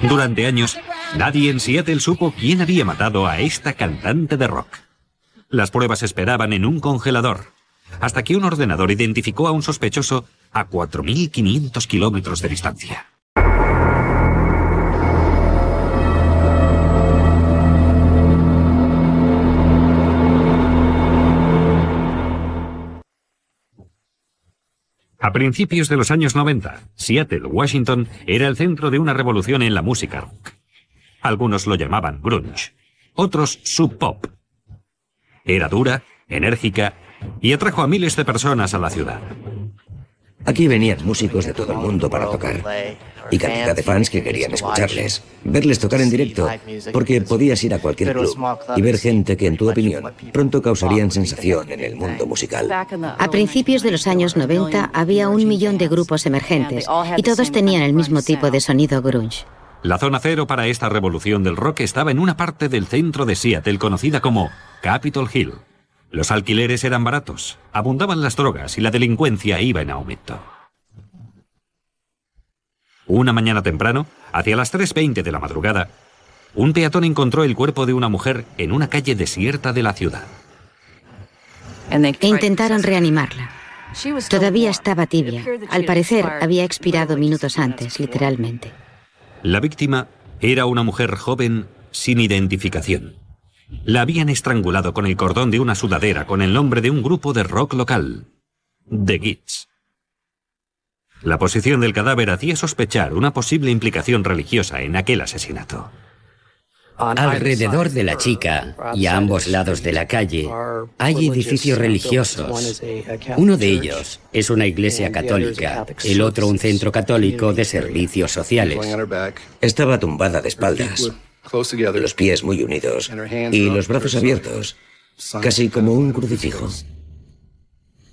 Durante años, nadie en Seattle supo quién había matado a esta cantante de rock. Las pruebas esperaban en un congelador, hasta que un ordenador identificó a un sospechoso a 4.500 kilómetros de distancia. A principios de los años 90, Seattle, Washington, era el centro de una revolución en la música rock. Algunos lo llamaban grunge, otros sub pop. Era dura, enérgica y atrajo a miles de personas a la ciudad. Aquí venían músicos de todo el mundo para tocar y cantidad de fans que querían escucharles, verles tocar en directo, porque podías ir a cualquier club y ver gente que, en tu opinión, pronto causarían sensación en el mundo musical. A principios de los años 90 había un millón de grupos emergentes y todos tenían el mismo tipo de sonido grunge. La zona cero para esta revolución del rock estaba en una parte del centro de Seattle conocida como Capitol Hill. Los alquileres eran baratos, abundaban las drogas y la delincuencia iba en aumento. Una mañana temprano, hacia las 3.20 de la madrugada, un peatón encontró el cuerpo de una mujer en una calle desierta de la ciudad. Intentaron reanimarla. Todavía estaba tibia. Al parecer, había expirado minutos antes, literalmente. La víctima era una mujer joven sin identificación. La habían estrangulado con el cordón de una sudadera con el nombre de un grupo de rock local, The Gits. La posición del cadáver hacía sospechar una posible implicación religiosa en aquel asesinato. Alrededor de la chica y a ambos lados de la calle hay edificios religiosos. Uno de ellos es una iglesia católica, el otro un centro católico de servicios sociales. Estaba tumbada de espaldas los pies muy unidos y los brazos abiertos, casi como un crucifijo.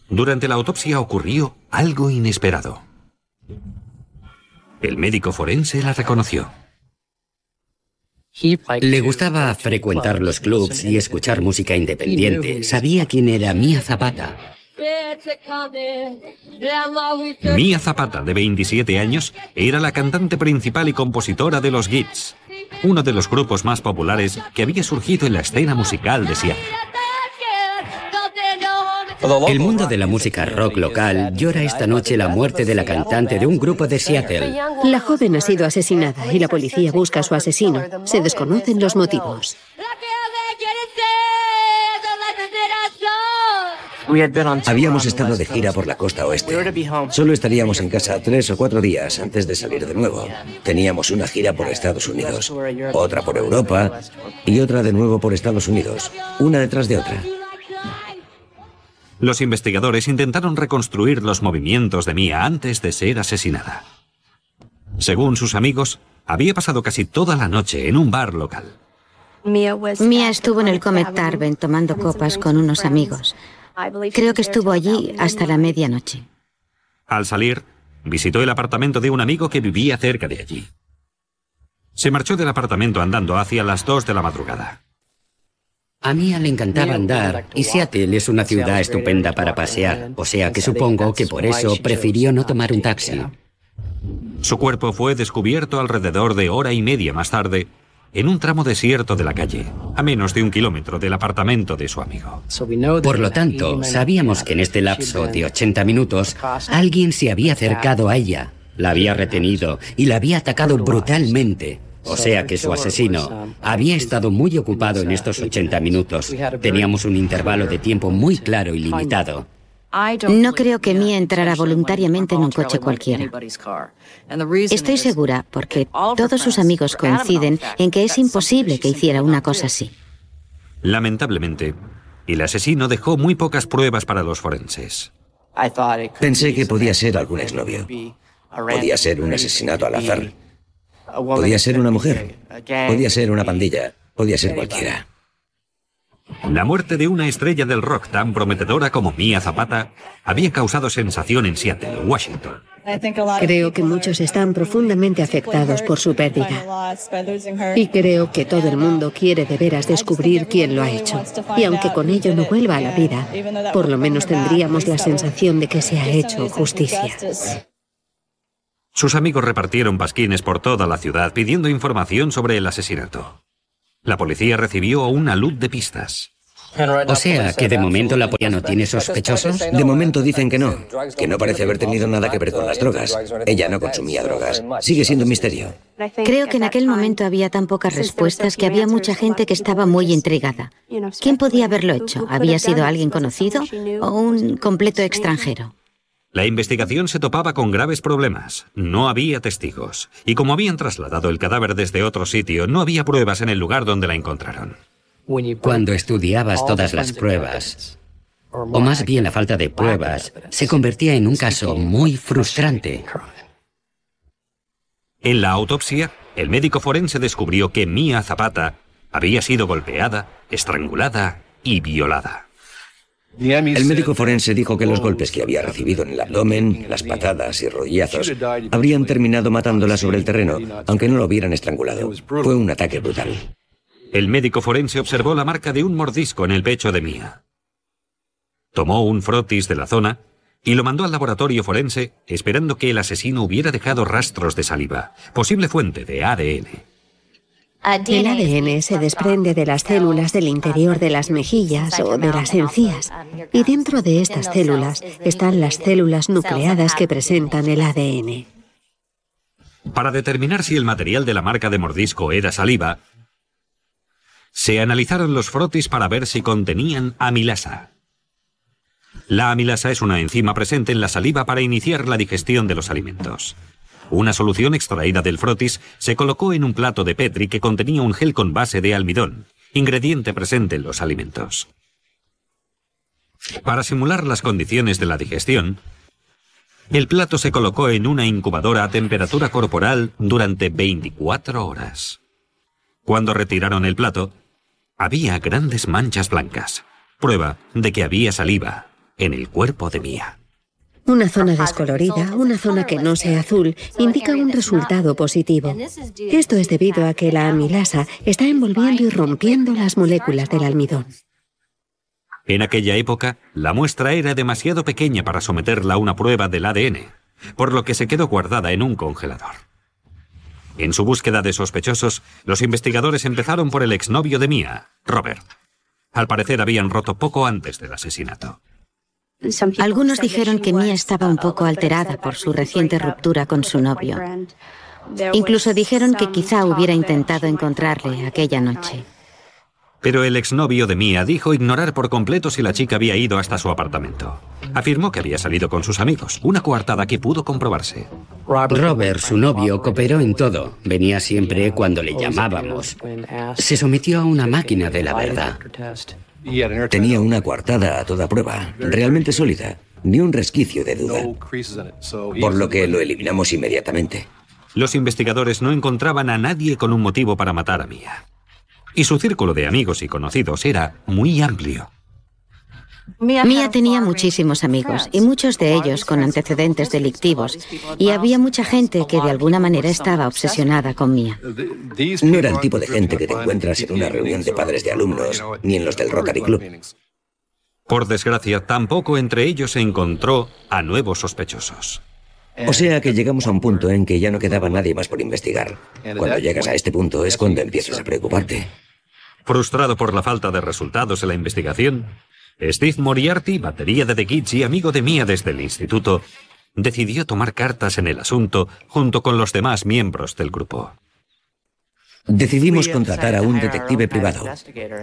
Durante la autopsia ocurrió algo inesperado. El médico forense la reconoció. Le gustaba frecuentar los clubs y escuchar música independiente. Sabía quién era Mia Zapata. Mia Zapata, de 27 años, era la cantante principal y compositora de los Gits, uno de los grupos más populares que había surgido en la escena musical de Seattle. El mundo de la música rock local llora esta noche la muerte de la cantante de un grupo de Seattle. La joven ha sido asesinada y la policía busca a su asesino. Se desconocen los motivos. Habíamos estado de gira por la costa oeste. Solo estaríamos en casa tres o cuatro días antes de salir de nuevo. Teníamos una gira por Estados Unidos, otra por Europa y otra de nuevo por Estados Unidos, una detrás de otra. Los investigadores intentaron reconstruir los movimientos de Mia antes de ser asesinada. Según sus amigos, había pasado casi toda la noche en un bar local. Mia estuvo en el Comet Tarben tomando copas con unos amigos. Creo que estuvo allí hasta la medianoche. Al salir, visitó el apartamento de un amigo que vivía cerca de allí. Se marchó del apartamento andando hacia las dos de la madrugada. A Mia le encantaba andar y Seattle es una ciudad estupenda para pasear, o sea que supongo que por eso prefirió no tomar un taxi. Su cuerpo fue descubierto alrededor de hora y media más tarde en un tramo desierto de la calle, a menos de un kilómetro del apartamento de su amigo. Por lo tanto, sabíamos que en este lapso de 80 minutos alguien se había acercado a ella, la había retenido y la había atacado brutalmente. O sea que su asesino había estado muy ocupado en estos 80 minutos. Teníamos un intervalo de tiempo muy claro y limitado. No creo que Mia entrara voluntariamente en un coche cualquiera. Estoy segura porque todos sus amigos coinciden en que es imposible que hiciera una cosa así. Lamentablemente, el asesino dejó muy pocas pruebas para los forenses. Pensé que podía ser algún exnovio. Podía ser un asesinato al azar. Podía ser una mujer. Podía ser una pandilla. Podía ser cualquiera. La muerte de una estrella del rock tan prometedora como Mia Zapata había causado sensación en Seattle, Washington. Creo que muchos están profundamente afectados por su pérdida. Y creo que todo el mundo quiere de veras descubrir quién lo ha hecho. Y aunque con ello no vuelva a la vida, por lo menos tendríamos la sensación de que se ha hecho justicia. Sus amigos repartieron pasquines por toda la ciudad pidiendo información sobre el asesinato. La policía recibió una luz de pistas. O sea, que de momento la policía no tiene sospechosos. De momento dicen que no, que no parece haber tenido nada que ver con las drogas. Ella no consumía drogas. Sigue siendo un misterio. Creo que en aquel momento había tan pocas respuestas que había mucha gente que estaba muy intrigada. ¿Quién podía haberlo hecho? ¿Había sido alguien conocido o un completo extranjero? La investigación se topaba con graves problemas. No había testigos. Y como habían trasladado el cadáver desde otro sitio, no había pruebas en el lugar donde la encontraron. Cuando estudiabas todas las pruebas, o más bien la falta de pruebas, se convertía en un caso muy frustrante. En la autopsia, el médico forense descubrió que Mia Zapata había sido golpeada, estrangulada y violada. El médico forense dijo que los golpes que había recibido en el abdomen, las patadas y rodillazos, habrían terminado matándola sobre el terreno, aunque no lo hubieran estrangulado. Fue un ataque brutal. El médico forense observó la marca de un mordisco en el pecho de Mia. Tomó un frotis de la zona y lo mandó al laboratorio forense esperando que el asesino hubiera dejado rastros de saliva, posible fuente de ADN. El ADN se desprende de las células del interior de las mejillas o de las encías y dentro de estas células están las células nucleadas que presentan el ADN. Para determinar si el material de la marca de mordisco era saliva, se analizaron los frotis para ver si contenían amilasa. La amilasa es una enzima presente en la saliva para iniciar la digestión de los alimentos. Una solución extraída del frotis se colocó en un plato de Petri que contenía un gel con base de almidón, ingrediente presente en los alimentos. Para simular las condiciones de la digestión, el plato se colocó en una incubadora a temperatura corporal durante 24 horas. Cuando retiraron el plato, había grandes manchas blancas, prueba de que había saliva en el cuerpo de Mía. Una zona descolorida, una zona que no sea azul, indica un resultado positivo. Esto es debido a que la amilasa está envolviendo y rompiendo las moléculas del almidón. En aquella época, la muestra era demasiado pequeña para someterla a una prueba del ADN, por lo que se quedó guardada en un congelador. En su búsqueda de sospechosos, los investigadores empezaron por el exnovio de Mia, Robert. Al parecer habían roto poco antes del asesinato. Algunos dijeron que Mia estaba un poco alterada por su reciente ruptura con su novio. Incluso dijeron que quizá hubiera intentado encontrarle aquella noche. Pero el exnovio de Mia dijo ignorar por completo si la chica había ido hasta su apartamento. Afirmó que había salido con sus amigos, una coartada que pudo comprobarse. Robert, su novio, cooperó en todo. Venía siempre cuando le llamábamos. Se sometió a una máquina de la verdad. Tenía una coartada a toda prueba, realmente sólida, ni un resquicio de duda. Por lo que lo eliminamos inmediatamente. Los investigadores no encontraban a nadie con un motivo para matar a Mia. Y su círculo de amigos y conocidos era muy amplio. Mia tenía muchísimos amigos y muchos de ellos con antecedentes delictivos y había mucha gente que de alguna manera estaba obsesionada con Mia. No era el tipo de gente que te encuentras en una reunión de padres de alumnos ni en los del Rotary Club. Por desgracia, tampoco entre ellos se encontró a nuevos sospechosos. O sea que llegamos a un punto en que ya no quedaba nadie más por investigar. Cuando llegas a este punto es cuando empiezas a preocuparte. Frustrado por la falta de resultados en la investigación, Steve Moriarty, batería de The Kids y amigo de Mia desde el instituto, decidió tomar cartas en el asunto junto con los demás miembros del grupo. Decidimos contratar a un detective privado.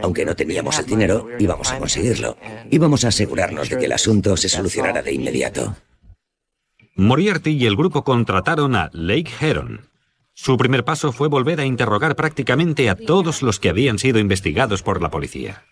Aunque no teníamos el dinero, íbamos a conseguirlo. Íbamos a asegurarnos de que el asunto se solucionara de inmediato. Moriarty y el grupo contrataron a Lake Heron. Su primer paso fue volver a interrogar prácticamente a todos los que habían sido investigados por la policía.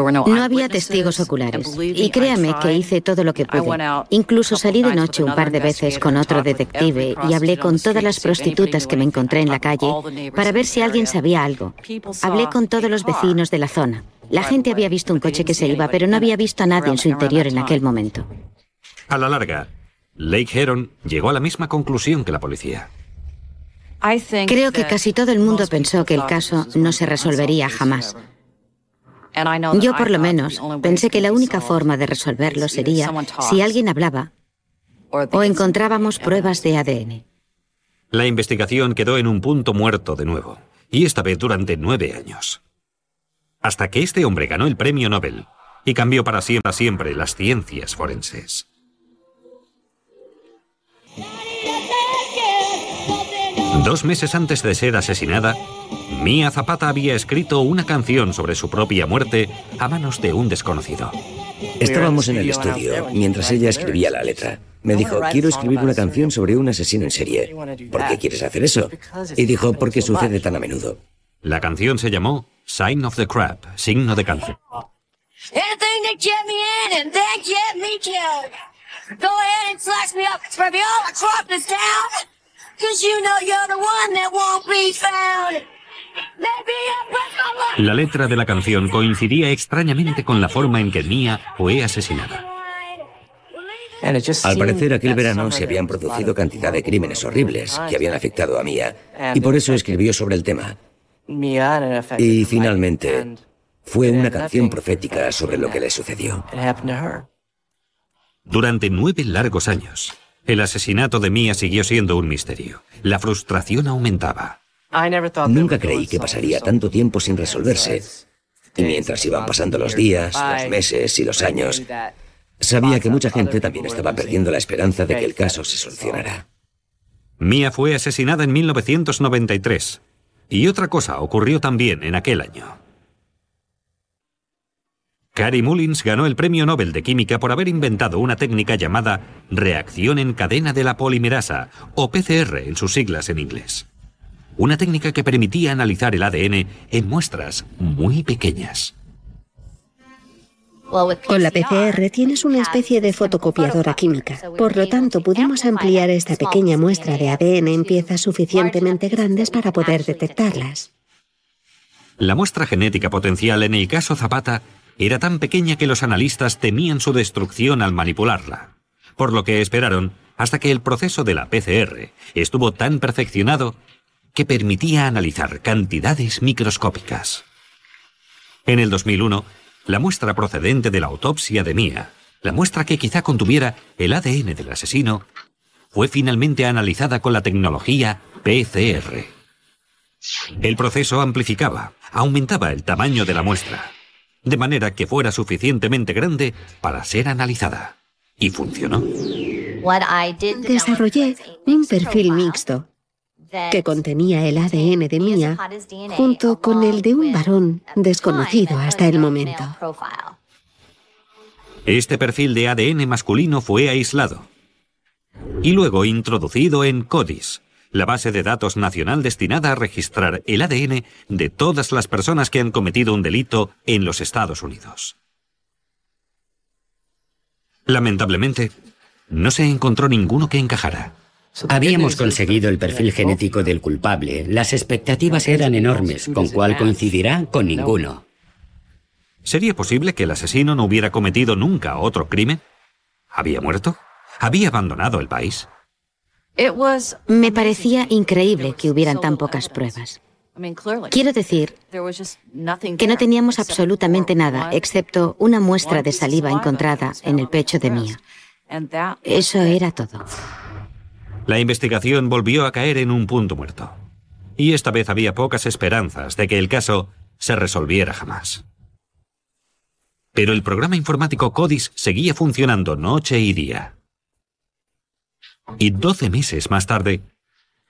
No había testigos oculares. Y créame que hice todo lo que pude. Incluso salí de noche un par de veces con otro detective y hablé con todas las prostitutas que me encontré en la calle para ver si alguien sabía algo. Hablé con todos los vecinos de la zona. La gente había visto un coche que se iba, pero no había visto a nadie en su interior en aquel momento. A la larga, Lake Heron llegó a la misma conclusión que la policía. Creo que casi todo el mundo pensó que el caso no se resolvería jamás. Yo por lo menos pensé que la única forma de resolverlo sería si alguien hablaba o encontrábamos pruebas de ADN. La investigación quedó en un punto muerto de nuevo, y esta vez durante nueve años. Hasta que este hombre ganó el premio Nobel y cambió para siempre, siempre las ciencias forenses. Dos meses antes de ser asesinada, Mia Zapata había escrito una canción sobre su propia muerte a manos de un desconocido. Estábamos en el estudio mientras ella escribía la letra. Me dijo, quiero escribir una canción sobre un asesino en serie. ¿Por qué quieres hacer eso? Y dijo, porque sucede tan a menudo. La canción se llamó Sign of the Crab, signo de cáncer. La letra de la canción coincidía extrañamente con la forma en que Mia fue asesinada. Al parecer, aquel verano se habían producido cantidad de crímenes horribles que habían afectado a Mia, y por eso escribió sobre el tema. Y finalmente, fue una canción profética sobre lo que le sucedió. Durante nueve largos años, el asesinato de Mia siguió siendo un misterio. La frustración aumentaba. Nunca creí que pasaría tanto tiempo sin resolverse. Y mientras iban pasando los días, los meses y los años, sabía que mucha gente también estaba perdiendo la esperanza de que el caso se solucionara. Mia fue asesinada en 1993. Y otra cosa ocurrió también en aquel año. Cary Mullins ganó el Premio Nobel de Química por haber inventado una técnica llamada reacción en cadena de la polimerasa, o PCR en sus siglas en inglés una técnica que permitía analizar el ADN en muestras muy pequeñas. Con la PCR tienes una especie de fotocopiadora química. Por lo tanto, pudimos ampliar esta pequeña muestra de ADN en piezas suficientemente grandes para poder detectarlas. La muestra genética potencial en el caso Zapata era tan pequeña que los analistas temían su destrucción al manipularla, por lo que esperaron hasta que el proceso de la PCR estuvo tan perfeccionado que permitía analizar cantidades microscópicas. En el 2001, la muestra procedente de la autopsia de Mia, la muestra que quizá contuviera el ADN del asesino, fue finalmente analizada con la tecnología PCR. El proceso amplificaba, aumentaba el tamaño de la muestra, de manera que fuera suficientemente grande para ser analizada. Y funcionó. Desarrollé un perfil mixto que contenía el ADN de Mia junto con el de un varón desconocido hasta el momento. Este perfil de ADN masculino fue aislado y luego introducido en CODIS, la base de datos nacional destinada a registrar el ADN de todas las personas que han cometido un delito en los Estados Unidos. Lamentablemente, no se encontró ninguno que encajara. Habíamos conseguido el perfil genético del culpable. Las expectativas eran enormes, con cuál coincidirá con ninguno. ¿Sería posible que el asesino no hubiera cometido nunca otro crimen? ¿Había muerto? ¿Había abandonado el país? Me parecía increíble que hubieran tan pocas pruebas. Quiero decir que no teníamos absolutamente nada excepto una muestra de saliva encontrada en el pecho de Mía. Eso era todo. La investigación volvió a caer en un punto muerto. Y esta vez había pocas esperanzas de que el caso se resolviera jamás. Pero el programa informático CODIS seguía funcionando noche y día. Y doce meses más tarde,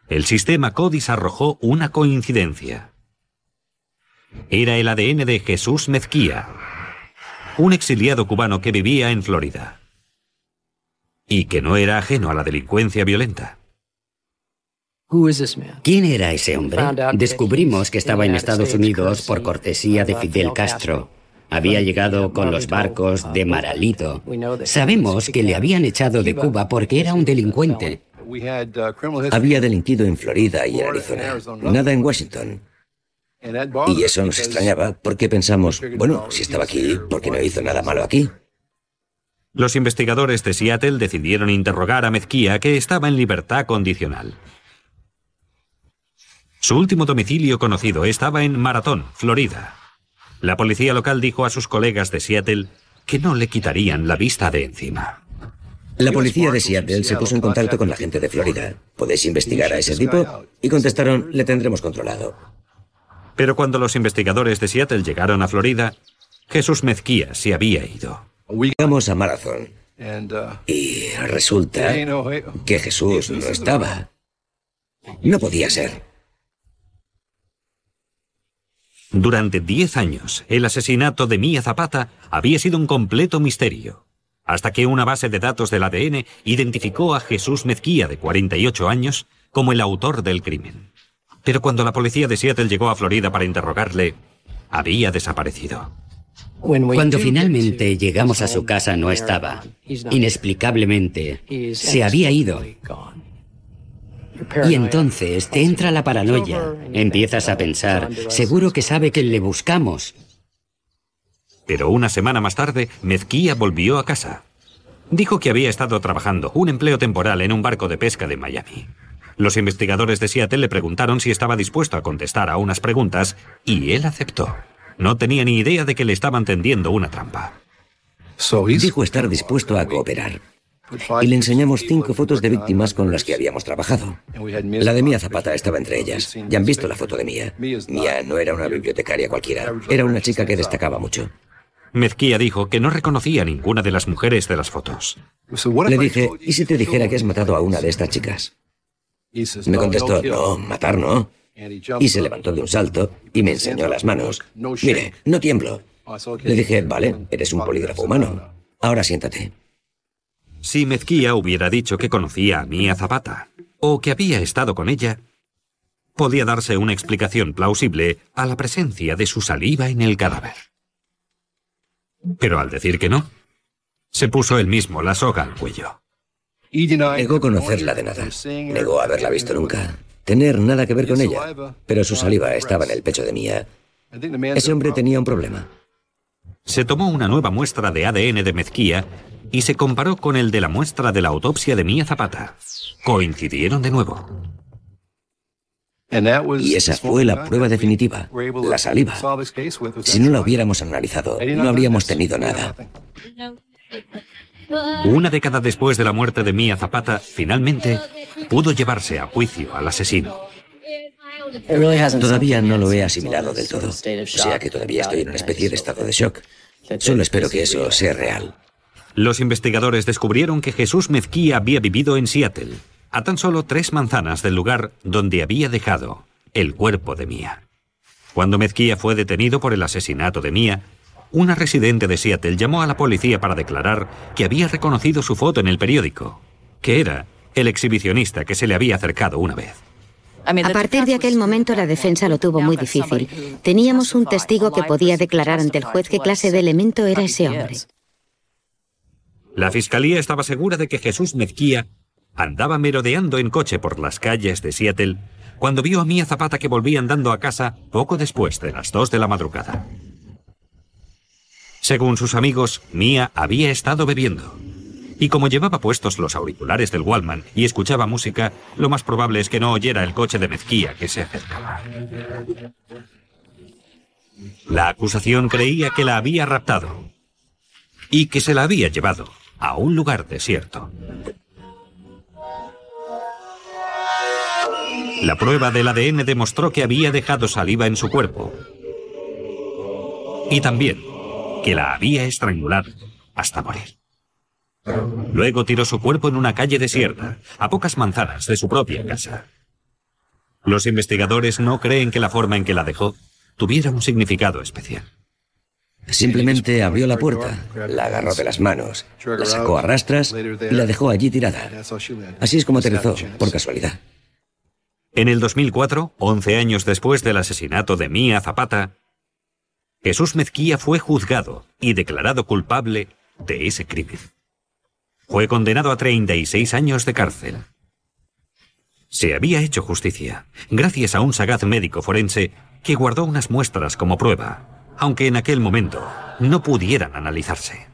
el sistema CODIS arrojó una coincidencia. Era el ADN de Jesús Mezquía, un exiliado cubano que vivía en Florida y que no era ajeno a la delincuencia violenta. ¿Quién era ese hombre? Descubrimos que estaba en Estados Unidos por cortesía de Fidel Castro. Había llegado con los barcos de Maralito. Sabemos que le habían echado de Cuba porque era un delincuente. Había delinquido en Florida y en Arizona, nada en Washington. Y eso nos extrañaba porque pensamos, bueno, si estaba aquí, ¿por qué no hizo nada malo aquí? Los investigadores de Seattle decidieron interrogar a Mezquía, que estaba en libertad condicional. Su último domicilio conocido estaba en Maratón, Florida. La policía local dijo a sus colegas de Seattle que no le quitarían la vista de encima. La policía de Seattle se puso en contacto con la gente de Florida. ¿Podéis investigar a ese tipo? Y contestaron, le tendremos controlado. Pero cuando los investigadores de Seattle llegaron a Florida, Jesús Mezquía se había ido. Llegamos a Marathon. Y resulta que Jesús no estaba. No podía ser. Durante diez años, el asesinato de Mía Zapata había sido un completo misterio, hasta que una base de datos del ADN identificó a Jesús Mezquía, de 48 años, como el autor del crimen. Pero cuando la policía de Seattle llegó a Florida para interrogarle, había desaparecido. Cuando finalmente llegamos a su casa no estaba. Inexplicablemente, se había ido. Y entonces te entra la paranoia. Empiezas a pensar, seguro que sabe que le buscamos. Pero una semana más tarde, Mezquía volvió a casa. Dijo que había estado trabajando un empleo temporal en un barco de pesca de Miami. Los investigadores de Seattle le preguntaron si estaba dispuesto a contestar a unas preguntas y él aceptó. No tenía ni idea de que le estaban tendiendo una trampa. Dijo estar dispuesto a cooperar. Y le enseñamos cinco fotos de víctimas con las que habíamos trabajado. La de Mía Zapata estaba entre ellas. Ya han visto la foto de Mía. Mía no era una bibliotecaria cualquiera. Era una chica que destacaba mucho. Mezquía dijo que no reconocía a ninguna de las mujeres de las fotos. Le dije, ¿y si te dijera que has matado a una de estas chicas? Me contestó, no, matar no. Y se levantó de un salto y me enseñó las manos. Mire, no tiemblo. Le dije, vale, eres un polígrafo humano. Ahora siéntate. Si Mezquía hubiera dicho que conocía a Mía Zapata, o que había estado con ella, podía darse una explicación plausible a la presencia de su saliva en el cadáver. Pero al decir que no, se puso él mismo la soga al cuello. Negó conocerla de nada. Negó haberla visto nunca. Tener nada que ver con ella. Pero su saliva estaba en el pecho de Mía. Ese hombre tenía un problema. Se tomó una nueva muestra de ADN de Mezquía y se comparó con el de la muestra de la autopsia de Mía Zapata. Coincidieron de nuevo. Y esa fue la prueba definitiva, la saliva. Si no la hubiéramos analizado, no habríamos tenido nada. Una década después de la muerte de Mía Zapata, finalmente pudo llevarse a juicio al asesino. Todavía no lo he asimilado del todo, o sea que todavía estoy en una especie de estado de shock. Solo espero que eso sea real. Los investigadores descubrieron que Jesús Mezquía había vivido en Seattle, a tan solo tres manzanas del lugar donde había dejado el cuerpo de Mía. Cuando Mezquía fue detenido por el asesinato de Mía, una residente de Seattle llamó a la policía para declarar que había reconocido su foto en el periódico, que era el exhibicionista que se le había acercado una vez. A partir de aquel momento la defensa lo tuvo muy difícil. Teníamos un testigo que podía declarar ante el juez qué clase de elemento era ese hombre. La fiscalía estaba segura de que Jesús Mezquía andaba merodeando en coche por las calles de Seattle cuando vio a Mía Zapata que volvía andando a casa poco después de las dos de la madrugada. Según sus amigos, Mia había estado bebiendo. Y como llevaba puestos los auriculares del Wallman y escuchaba música, lo más probable es que no oyera el coche de mezquía que se acercaba. La acusación creía que la había raptado y que se la había llevado a un lugar desierto. La prueba del ADN demostró que había dejado saliva en su cuerpo. Y también que la había estrangulado hasta morir. Luego tiró su cuerpo en una calle desierta, a pocas manzanas de su propia casa. Los investigadores no creen que la forma en que la dejó tuviera un significado especial. Simplemente abrió la puerta, la agarró de las manos, la sacó a rastras y la dejó allí tirada. Así es como aterrizó, por casualidad. En el 2004, 11 años después del asesinato de Mía Zapata, Jesús Mezquía fue juzgado y declarado culpable de ese crimen. Fue condenado a 36 años de cárcel. Se había hecho justicia, gracias a un sagaz médico forense que guardó unas muestras como prueba, aunque en aquel momento no pudieran analizarse.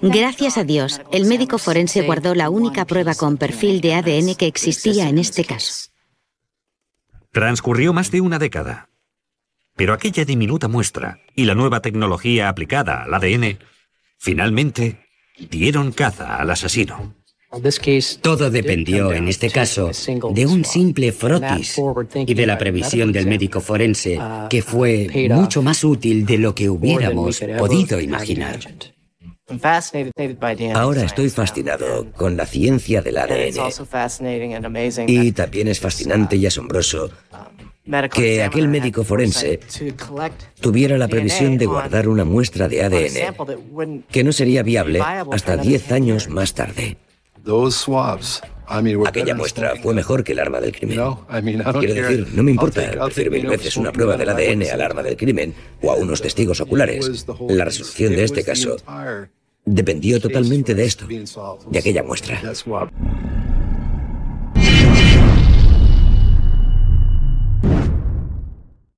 Gracias a Dios, el médico forense guardó la única prueba con perfil de ADN que existía en este caso. Transcurrió más de una década pero aquella diminuta muestra y la nueva tecnología aplicada al ADN finalmente dieron caza al asesino. Todo dependió, en este caso, de un simple frotis y de la previsión del médico forense, que fue mucho más útil de lo que hubiéramos podido imaginar. Ahora estoy fascinado con la ciencia del ADN. Y también es fascinante y asombroso que aquel médico forense tuviera la previsión de guardar una muestra de ADN que no sería viable hasta 10 años más tarde. Aquella muestra fue mejor que el arma del crimen. Quiero decir, no me importa, prefiero mil veces una prueba del ADN al arma del crimen o a unos testigos oculares. La resolución de este caso dependió totalmente de esto, de aquella muestra.